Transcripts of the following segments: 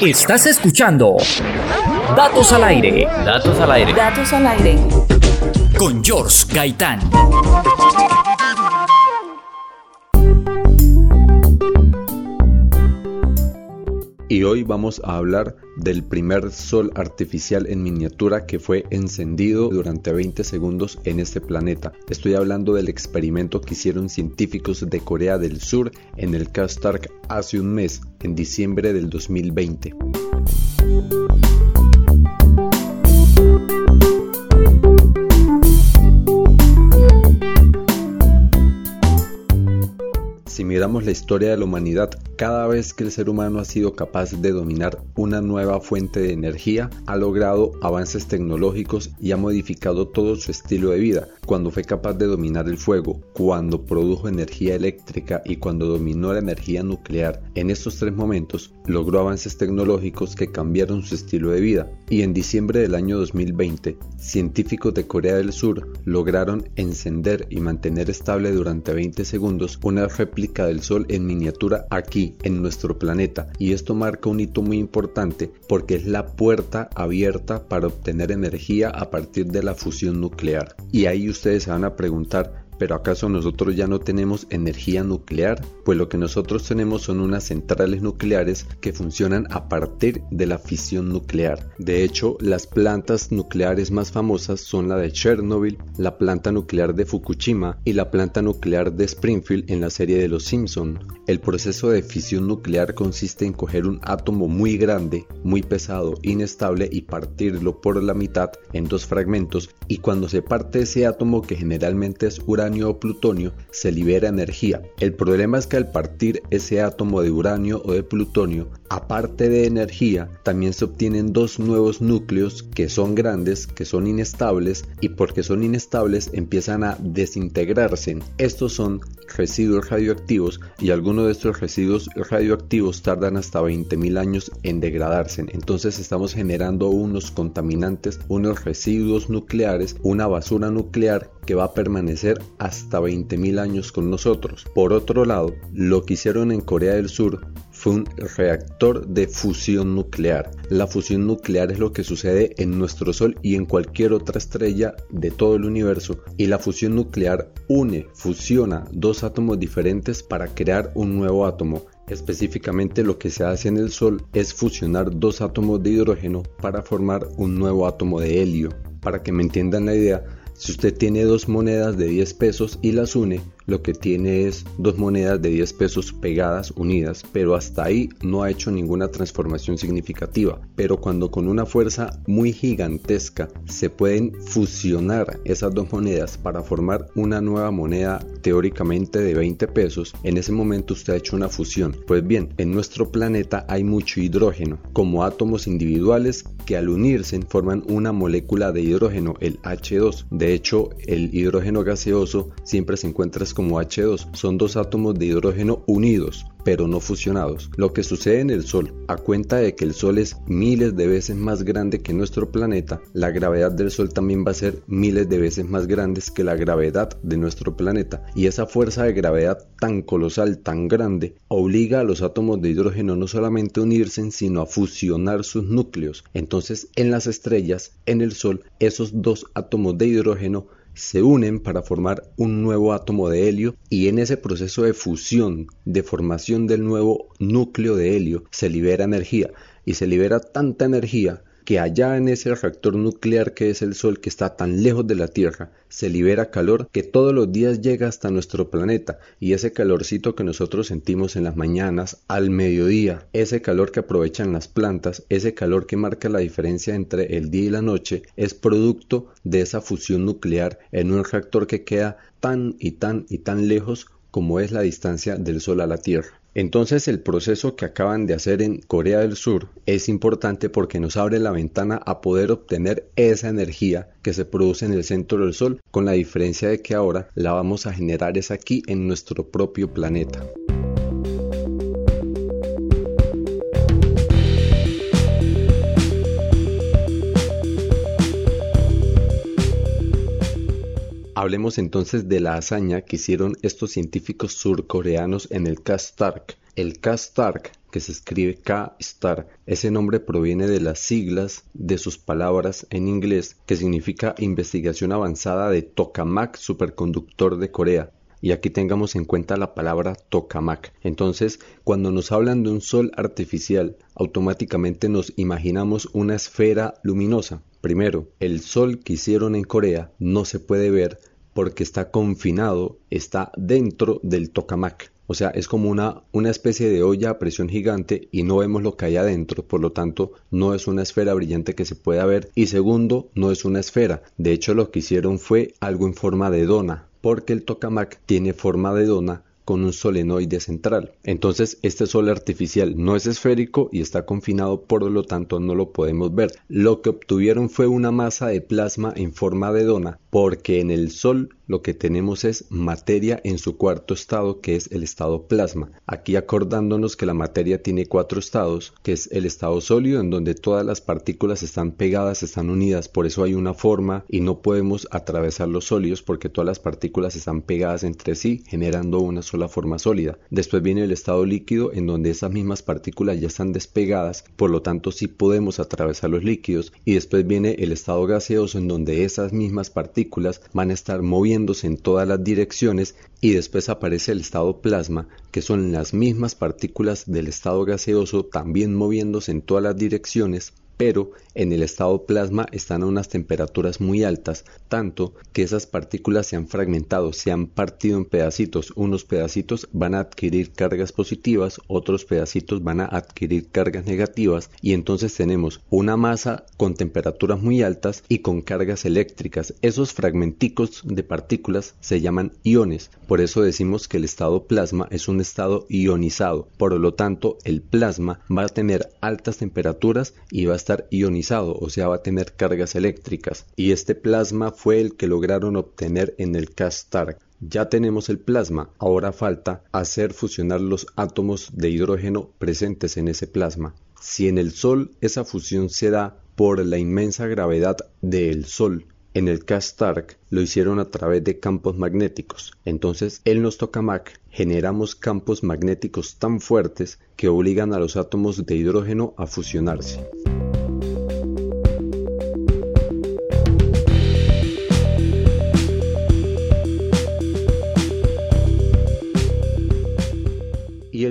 Estás escuchando Datos al aire. Datos al aire. Datos al aire. Con George Gaitán. Y hoy vamos a hablar del primer sol artificial en miniatura que fue encendido durante 20 segundos en este planeta. Estoy hablando del experimento que hicieron científicos de Corea del Sur en el Kastark hace un mes, en diciembre del 2020. La historia de la humanidad, cada vez que el ser humano ha sido capaz de dominar una nueva fuente de energía, ha logrado avances tecnológicos y ha modificado todo su estilo de vida. Cuando fue capaz de dominar el fuego, cuando produjo energía eléctrica y cuando dominó la energía nuclear, en estos tres momentos logró avances tecnológicos que cambiaron su estilo de vida. Y en diciembre del año 2020, científicos de Corea del Sur lograron encender y mantener estable durante 20 segundos una réplica del Sol en miniatura aquí en nuestro planeta y esto marca un hito muy importante porque es la puerta abierta para obtener energía a partir de la fusión nuclear. Y ahí ustedes se van a preguntar, ¿Pero acaso nosotros ya no tenemos energía nuclear? Pues lo que nosotros tenemos son unas centrales nucleares que funcionan a partir de la fisión nuclear. De hecho, las plantas nucleares más famosas son la de Chernobyl, la planta nuclear de Fukushima y la planta nuclear de Springfield en la serie de Los Simpson. El proceso de fisión nuclear consiste en coger un átomo muy grande, muy pesado, inestable y partirlo por la mitad en dos fragmentos y cuando se parte ese átomo que generalmente es uranio o plutonio, se libera energía. El problema es que al partir ese átomo de uranio o de plutonio, aparte de energía, también se obtienen dos nuevos núcleos que son grandes, que son inestables y porque son inestables empiezan a desintegrarse. Estos son residuos radioactivos y algunos de estos residuos radioactivos tardan hasta 20.000 años en degradarse. Entonces estamos generando unos contaminantes, unos residuos nucleares, una basura nuclear que va a permanecer hasta 20.000 años con nosotros. Por otro lado, lo que hicieron en Corea del Sur fue un reactor de fusión nuclear. La fusión nuclear es lo que sucede en nuestro Sol y en cualquier otra estrella de todo el universo. Y la fusión nuclear une, fusiona dos átomos diferentes para crear un nuevo átomo. Específicamente lo que se hace en el Sol es fusionar dos átomos de hidrógeno para formar un nuevo átomo de helio. Para que me entiendan la idea, si usted tiene dos monedas de 10 pesos y las une, lo que tiene es dos monedas de 10 pesos pegadas, unidas, pero hasta ahí no ha hecho ninguna transformación significativa. Pero cuando con una fuerza muy gigantesca se pueden fusionar esas dos monedas para formar una nueva moneda teóricamente de 20 pesos, en ese momento usted ha hecho una fusión. Pues bien, en nuestro planeta hay mucho hidrógeno, como átomos individuales que al unirse forman una molécula de hidrógeno, el H2. De hecho, el hidrógeno gaseoso siempre se encuentra como H2 son dos átomos de hidrógeno unidos, pero no fusionados. Lo que sucede en el Sol, a cuenta de que el Sol es miles de veces más grande que nuestro planeta, la gravedad del Sol también va a ser miles de veces más grande que la gravedad de nuestro planeta. Y esa fuerza de gravedad tan colosal, tan grande, obliga a los átomos de hidrógeno no solamente a unirse, sino a fusionar sus núcleos. Entonces, en las estrellas, en el Sol, esos dos átomos de hidrógeno se unen para formar un nuevo átomo de helio y en ese proceso de fusión, de formación del nuevo núcleo de helio, se libera energía. Y se libera tanta energía que allá en ese reactor nuclear que es el Sol, que está tan lejos de la Tierra, se libera calor que todos los días llega hasta nuestro planeta y ese calorcito que nosotros sentimos en las mañanas, al mediodía, ese calor que aprovechan las plantas, ese calor que marca la diferencia entre el día y la noche, es producto de esa fusión nuclear en un reactor que queda tan y tan y tan lejos como es la distancia del Sol a la Tierra. Entonces el proceso que acaban de hacer en Corea del Sur es importante porque nos abre la ventana a poder obtener esa energía que se produce en el centro del Sol, con la diferencia de que ahora la vamos a generar es aquí en nuestro propio planeta. Hablemos entonces de la hazaña que hicieron estos científicos surcoreanos en el Kastark. El Kastark que se escribe K-Star. Ese nombre proviene de las siglas de sus palabras en inglés, que significa investigación avanzada de tokamak superconductor de Corea. Y aquí tengamos en cuenta la palabra tokamak. Entonces, cuando nos hablan de un sol artificial, automáticamente nos imaginamos una esfera luminosa. Primero, el sol que hicieron en Corea no se puede ver porque está confinado, está dentro del tokamak. O sea, es como una, una especie de olla a presión gigante y no vemos lo que hay adentro, por lo tanto no es una esfera brillante que se pueda ver. Y segundo, no es una esfera. De hecho, lo que hicieron fue algo en forma de dona, porque el tokamak tiene forma de dona con un solenoide central. Entonces este sol artificial no es esférico y está confinado, por lo tanto no lo podemos ver. Lo que obtuvieron fue una masa de plasma en forma de dona, porque en el sol lo que tenemos es materia en su cuarto estado, que es el estado plasma. Aquí acordándonos que la materia tiene cuatro estados, que es el estado sólido, en donde todas las partículas están pegadas, están unidas, por eso hay una forma y no podemos atravesar los sólidos porque todas las partículas están pegadas entre sí, generando una sola forma sólida. Después viene el estado líquido, en donde esas mismas partículas ya están despegadas, por lo tanto sí podemos atravesar los líquidos. Y después viene el estado gaseoso, en donde esas mismas partículas van a estar moviendo en todas las direcciones y después aparece el estado plasma, que son las mismas partículas del estado gaseoso también moviéndose en todas las direcciones pero en el estado plasma están a unas temperaturas muy altas, tanto que esas partículas se han fragmentado, se han partido en pedacitos. Unos pedacitos van a adquirir cargas positivas, otros pedacitos van a adquirir cargas negativas y entonces tenemos una masa con temperaturas muy altas y con cargas eléctricas. Esos fragmenticos de partículas se llaman iones, por eso decimos que el estado plasma es un estado ionizado. Por lo tanto, el plasma va a tener altas temperaturas y va a estar ionizado, o sea, va a tener cargas eléctricas. Y este plasma fue el que lograron obtener en el CASTARC. Ya tenemos el plasma, ahora falta hacer fusionar los átomos de hidrógeno presentes en ese plasma. Si en el Sol esa fusión se da por la inmensa gravedad del Sol, en el CASTARC lo hicieron a través de campos magnéticos. Entonces, en los tokamak generamos campos magnéticos tan fuertes que obligan a los átomos de hidrógeno a fusionarse.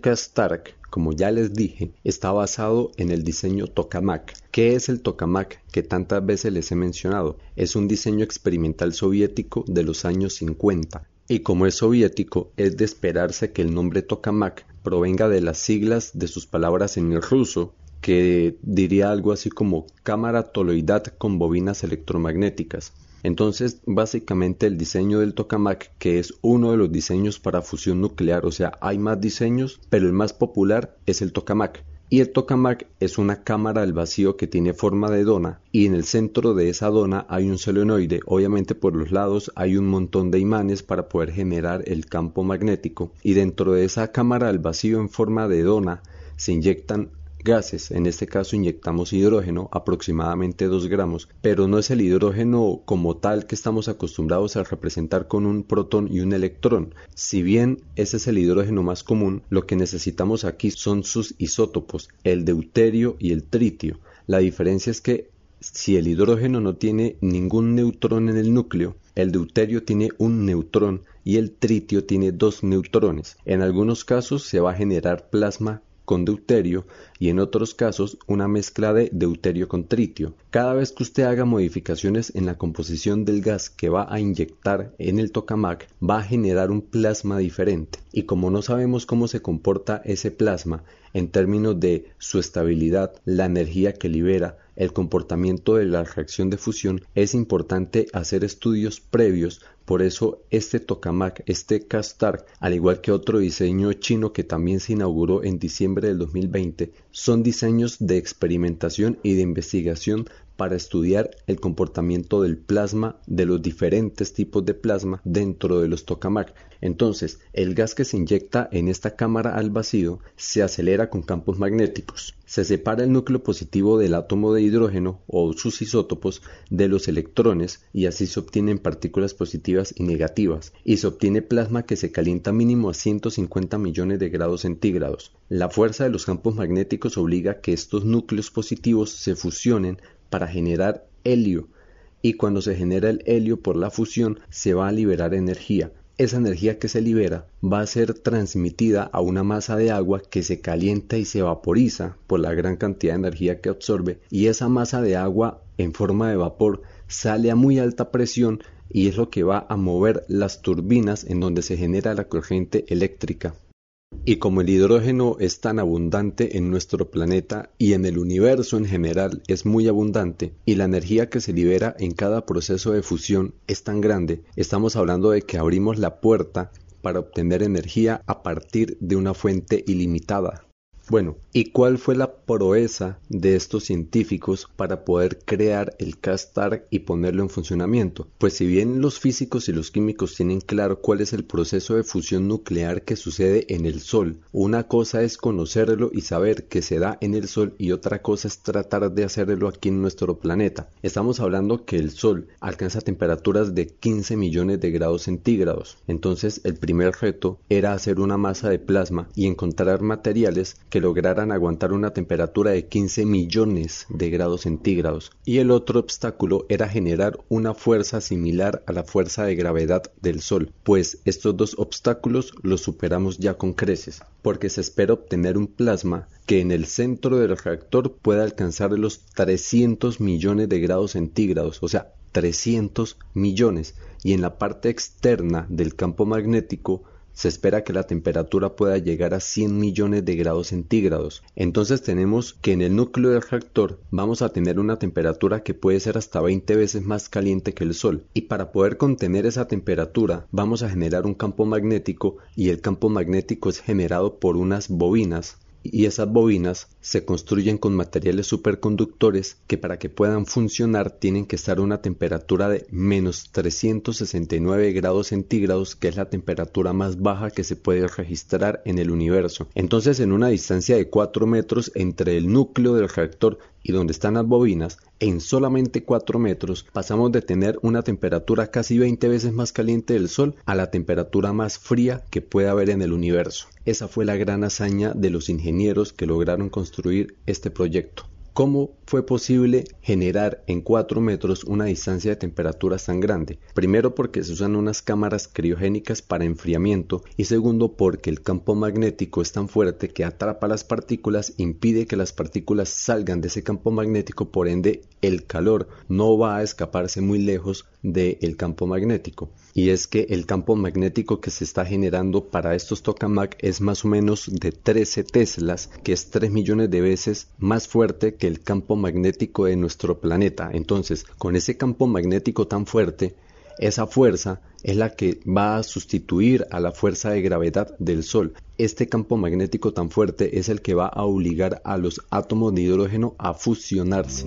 CASTARC, como ya les dije, está basado en el diseño tokamak. ¿Qué es el tokamak que tantas veces les he mencionado? Es un diseño experimental soviético de los años 50. Y como es soviético, es de esperarse que el nombre tokamak provenga de las siglas de sus palabras en el ruso, que diría algo así como cámara toloidad con bobinas electromagnéticas. Entonces, básicamente el diseño del tokamak, que es uno de los diseños para fusión nuclear, o sea, hay más diseños, pero el más popular es el tokamak. Y el tokamak es una cámara al vacío que tiene forma de dona y en el centro de esa dona hay un solenoide. Obviamente por los lados hay un montón de imanes para poder generar el campo magnético y dentro de esa cámara al vacío en forma de dona se inyectan gases, en este caso inyectamos hidrógeno, aproximadamente 2 gramos, pero no es el hidrógeno como tal que estamos acostumbrados a representar con un protón y un electrón. Si bien ese es el hidrógeno más común, lo que necesitamos aquí son sus isótopos, el deuterio y el tritio. La diferencia es que si el hidrógeno no tiene ningún neutrón en el núcleo, el deuterio tiene un neutrón y el tritio tiene dos neutrones. En algunos casos se va a generar plasma con deuterio y en otros casos una mezcla de deuterio con tritio. Cada vez que usted haga modificaciones en la composición del gas que va a inyectar en el tokamak va a generar un plasma diferente y como no sabemos cómo se comporta ese plasma en términos de su estabilidad, la energía que libera, el comportamiento de la reacción de fusión, es importante hacer estudios previos por eso este tokamak, este Kastar, al igual que otro diseño chino que también se inauguró en diciembre del 2020, son diseños de experimentación y de investigación para estudiar el comportamiento del plasma de los diferentes tipos de plasma dentro de los tokamak. Entonces, el gas que se inyecta en esta cámara al vacío se acelera con campos magnéticos. Se separa el núcleo positivo del átomo de hidrógeno o sus isótopos de los electrones y así se obtienen partículas positivas y negativas y se obtiene plasma que se calienta mínimo a 150 millones de grados centígrados. La fuerza de los campos magnéticos obliga a que estos núcleos positivos se fusionen para generar helio. Y cuando se genera el helio por la fusión se va a liberar energía. Esa energía que se libera va a ser transmitida a una masa de agua que se calienta y se vaporiza por la gran cantidad de energía que absorbe. Y esa masa de agua en forma de vapor sale a muy alta presión y es lo que va a mover las turbinas en donde se genera la corriente eléctrica. Y como el hidrógeno es tan abundante en nuestro planeta y en el universo en general es muy abundante y la energía que se libera en cada proceso de fusión es tan grande, estamos hablando de que abrimos la puerta para obtener energía a partir de una fuente ilimitada. Bueno, ¿y cuál fue la proeza de estos científicos para poder crear el CASTAR y ponerlo en funcionamiento? Pues si bien los físicos y los químicos tienen claro cuál es el proceso de fusión nuclear que sucede en el Sol, una cosa es conocerlo y saber que se da en el Sol y otra cosa es tratar de hacerlo aquí en nuestro planeta. Estamos hablando que el Sol alcanza temperaturas de 15 millones de grados centígrados. Entonces el primer reto era hacer una masa de plasma y encontrar materiales que lograran aguantar una temperatura de 15 millones de grados centígrados. Y el otro obstáculo era generar una fuerza similar a la fuerza de gravedad del Sol, pues estos dos obstáculos los superamos ya con creces, porque se espera obtener un plasma que en el centro del reactor pueda alcanzar los 300 millones de grados centígrados, o sea, 300 millones, y en la parte externa del campo magnético se espera que la temperatura pueda llegar a 100 millones de grados centígrados. Entonces tenemos que en el núcleo del reactor vamos a tener una temperatura que puede ser hasta 20 veces más caliente que el Sol. Y para poder contener esa temperatura vamos a generar un campo magnético y el campo magnético es generado por unas bobinas y esas bobinas se construyen con materiales superconductores que para que puedan funcionar tienen que estar a una temperatura de menos 369 grados centígrados que es la temperatura más baja que se puede registrar en el universo. Entonces en una distancia de 4 metros entre el núcleo del reactor y donde están las bobinas, en solamente 4 metros pasamos de tener una temperatura casi 20 veces más caliente del Sol a la temperatura más fría que puede haber en el universo. Esa fue la gran hazaña de los ingenieros que lograron construir este proyecto. ¿Cómo fue posible generar en 4 metros una distancia de temperaturas tan grande? Primero porque se usan unas cámaras criogénicas para enfriamiento y segundo porque el campo magnético es tan fuerte que atrapa las partículas, impide que las partículas salgan de ese campo magnético, por ende el calor no va a escaparse muy lejos del campo magnético. Y es que el campo magnético que se está generando para estos tokamak es más o menos de 13 teslas, que es 3 millones de veces más fuerte que el campo magnético de nuestro planeta. Entonces, con ese campo magnético tan fuerte, esa fuerza es la que va a sustituir a la fuerza de gravedad del Sol. Este campo magnético tan fuerte es el que va a obligar a los átomos de hidrógeno a fusionarse.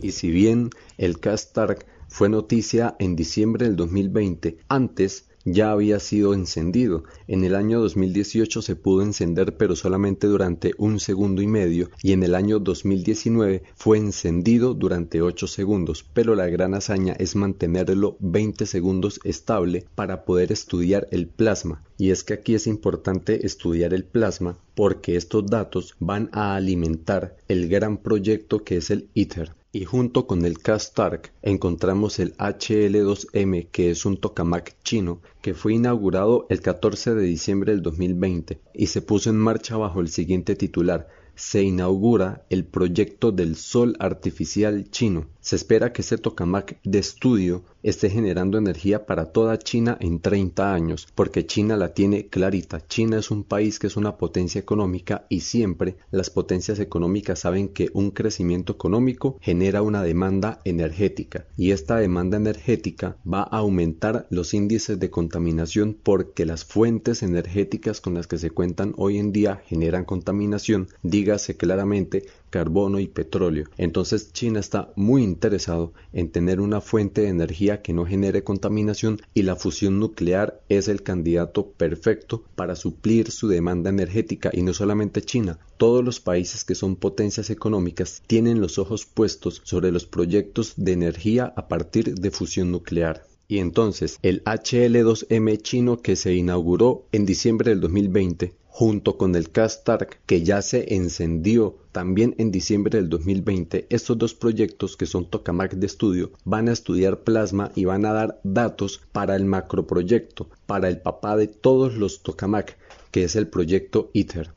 Y si bien el Castark fue noticia en diciembre del 2020. Antes ya había sido encendido. En el año 2018 se pudo encender pero solamente durante un segundo y medio y en el año 2019 fue encendido durante 8 segundos, pero la gran hazaña es mantenerlo 20 segundos estable para poder estudiar el plasma. Y es que aquí es importante estudiar el plasma porque estos datos van a alimentar el gran proyecto que es el ITER y junto con el K-Stark encontramos el HL2M que es un tokamak chino que fue inaugurado el 14 de diciembre del 2020 y se puso en marcha bajo el siguiente titular se inaugura el proyecto del Sol Artificial chino. Se espera que este tokamak de estudio esté generando energía para toda China en 30 años, porque China la tiene clarita. China es un país que es una potencia económica y siempre las potencias económicas saben que un crecimiento económico genera una demanda energética y esta demanda energética va a aumentar los índices de contaminación porque las fuentes energéticas con las que se cuentan hoy en día generan contaminación, dígase claramente carbono y petróleo. Entonces China está muy interesado en tener una fuente de energía que no genere contaminación y la fusión nuclear es el candidato perfecto para suplir su demanda energética y no solamente China. Todos los países que son potencias económicas tienen los ojos puestos sobre los proyectos de energía a partir de fusión nuclear. Y entonces el HL2M chino que se inauguró en diciembre del 2020 junto con el Castark que ya se encendió también en diciembre del 2020, estos dos proyectos que son tokamak de estudio van a estudiar plasma y van a dar datos para el macroproyecto, para el papá de todos los tokamak, que es el proyecto ITER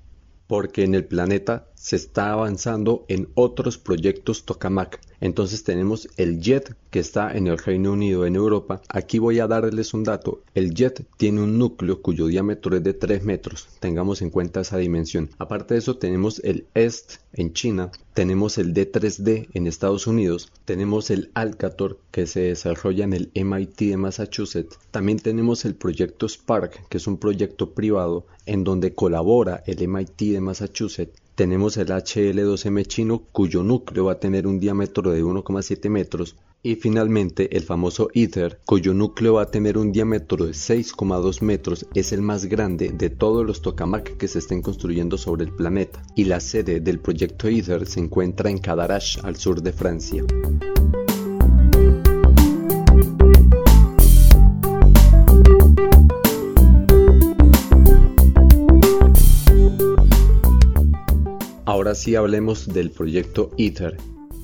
porque en el planeta se está avanzando en otros proyectos tokamak. Entonces tenemos el JET que está en el Reino Unido, en Europa. Aquí voy a darles un dato. El JET tiene un núcleo cuyo diámetro es de 3 metros. Tengamos en cuenta esa dimensión. Aparte de eso tenemos el EST en China. Tenemos el D3D en Estados Unidos. Tenemos el Alcator que se desarrolla en el MIT de Massachusetts. También tenemos el proyecto Spark que es un proyecto privado en donde colabora el MIT de Massachusetts tenemos el HL2M chino cuyo núcleo va a tener un diámetro de 1,7 metros y finalmente el famoso ITER cuyo núcleo va a tener un diámetro de 6,2 metros es el más grande de todos los tokamak que se estén construyendo sobre el planeta y la sede del proyecto ITER se encuentra en Cadarache al sur de Francia. Ahora sí hablemos del proyecto ITER.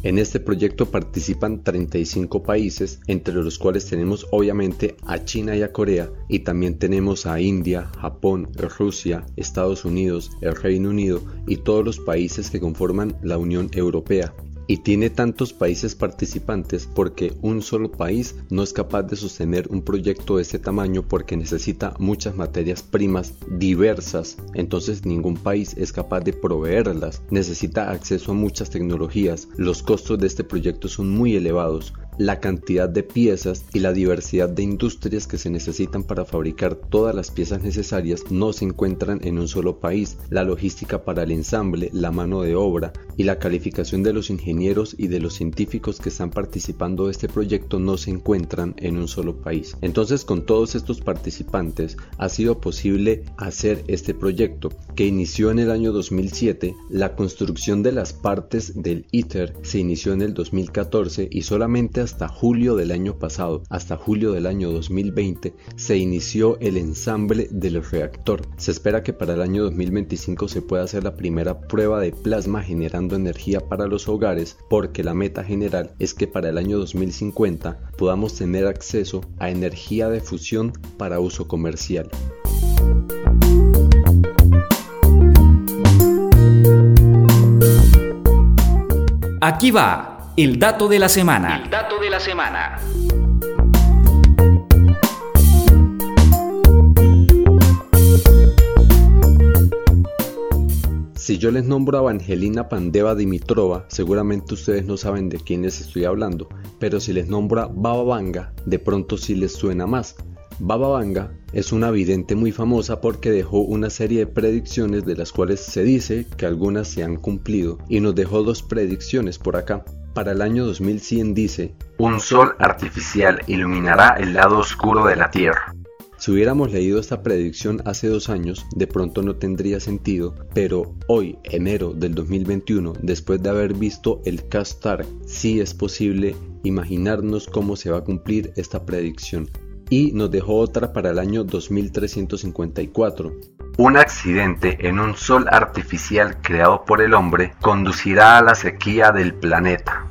En este proyecto participan 35 países, entre los cuales tenemos obviamente a China y a Corea, y también tenemos a India, Japón, Rusia, Estados Unidos, el Reino Unido y todos los países que conforman la Unión Europea y tiene tantos países participantes porque un solo país no es capaz de sostener un proyecto de ese tamaño porque necesita muchas materias primas diversas, entonces ningún país es capaz de proveerlas, necesita acceso a muchas tecnologías, los costos de este proyecto son muy elevados, la cantidad de piezas y la diversidad de industrias que se necesitan para fabricar todas las piezas necesarias no se encuentran en un solo país. La logística para el ensamble, la mano de obra y la calificación de los ingenieros y de los científicos que están participando de este proyecto no se encuentran en un solo país. Entonces con todos estos participantes ha sido posible hacer este proyecto que inició en el año 2007. La construcción de las partes del ITER se inició en el 2014 y solamente hasta julio del año pasado, hasta julio del año 2020, se inició el ensamble del reactor. Se espera que para el año 2025 se pueda hacer la primera prueba de plasma generando energía para los hogares, porque la meta general es que para el año 2050 podamos tener acceso a energía de fusión para uso comercial. Aquí va el dato de la semana. El dato de la semana. Si yo les nombro a Evangelina Pandeva Dimitrova, seguramente ustedes no saben de quién les estoy hablando, pero si les nombro a Baba Vanga, de pronto sí les suena más. Baba Vanga es una vidente muy famosa porque dejó una serie de predicciones de las cuales se dice que algunas se han cumplido y nos dejó dos predicciones por acá. Para el año 2100 dice, un sol artificial iluminará el lado oscuro de la Tierra. Si hubiéramos leído esta predicción hace dos años, de pronto no tendría sentido, pero hoy, enero del 2021, después de haber visto el Castar, sí es posible imaginarnos cómo se va a cumplir esta predicción. Y nos dejó otra para el año 2354. Un accidente en un sol artificial creado por el hombre conducirá a la sequía del planeta.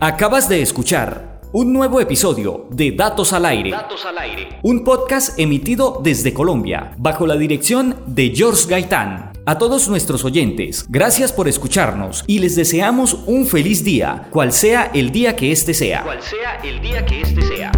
Acabas de escuchar Un nuevo episodio de Datos al Aire. Datos al Aire. Un podcast emitido desde Colombia, bajo la dirección de George Gaitán. A todos nuestros oyentes, gracias por escucharnos y les deseamos un feliz día, cual sea el día que este sea. Cual sea el día que este sea.